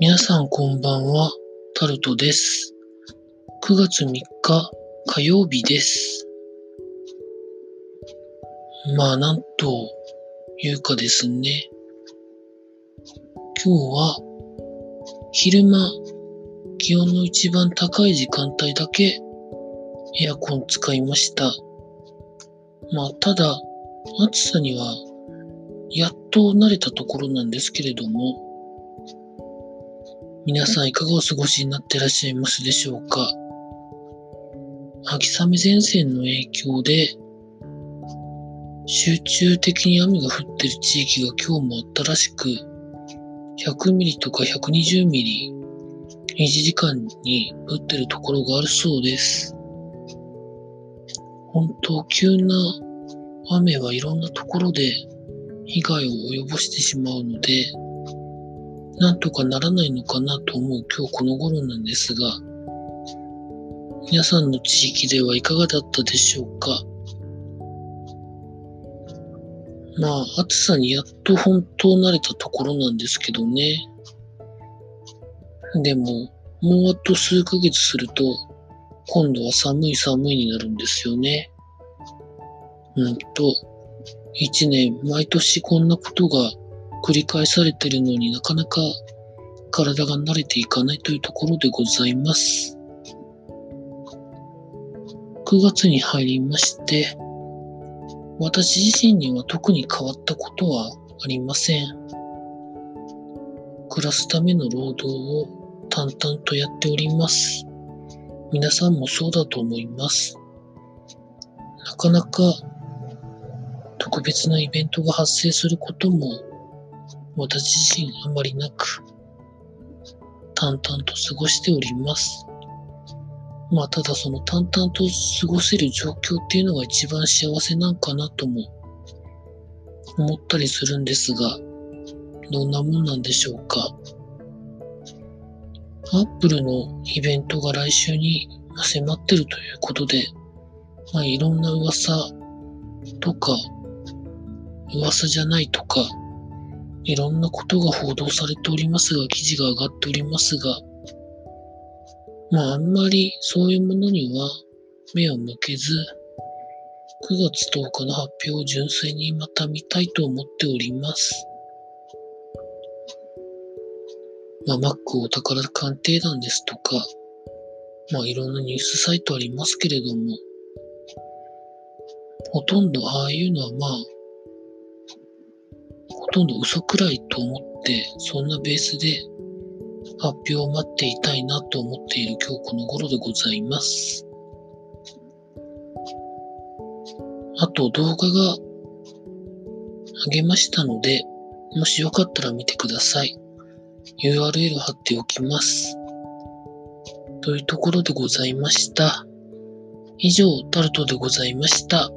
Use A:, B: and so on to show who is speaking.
A: 皆さんこんばんは、タルトです。9月3日火曜日です。まあなんというかですね、今日は昼間気温の一番高い時間帯だけエアコン使いました。まあただ暑さにはやっと慣れたところなんですけれども、皆さんいかがお過ごしになってらっしゃいますでしょうか？秋雨前線の影響で集中的に雨が降ってる地域が今日もあったらしく100ミリとか120ミリ1時間に降ってるところがあるそうです。本当急な雨はいろんなところで被害を及ぼしてしまうので、なんとかならないのかなと思う今日この頃なんですが、皆さんの地域ではいかがだったでしょうか？まあ、暑さにやっと本当慣れたところなんですけどね。でも、もうあと数ヶ月すると、今度は寒い寒いになるんですよね。うんと、一年、毎年こんなことが繰り返されてるのになかなか体が慣れていかないというところでございます。9月に入りまして、私自身には特に変わったことはありません。暮らすための労働を淡々とやっております。皆さんもそうだと思います。なかなか特別なイベントが発生することも私自身あまりなく淡々と過ごしております。まあただその淡々と過ごせる状況っていうのが一番幸せなんかなとも思ったりするんですがどんなもんなんでしょうか。アップルのイベントが来週に迫ってるということで、まあいろんな噂とか噂じゃないとか、いろんなことが報道されておりますが、記事が上がっておりますが、まああんまりそういうものには目を向けず、9月10日の発表を純粋にまた見たいと思っております。まあ Mac お宝鑑定団ですとか、まあいろんなニュースサイトありますけれども、ほとんどああいうのはまあとんど嘘くらいと思って、そんなベースで発表を待っていたいなと思っている今日この頃でございます。あと動画が上げましたので、もしよかったら見てください。URL 貼っておきます。というところでございました。以上、タルトでございました。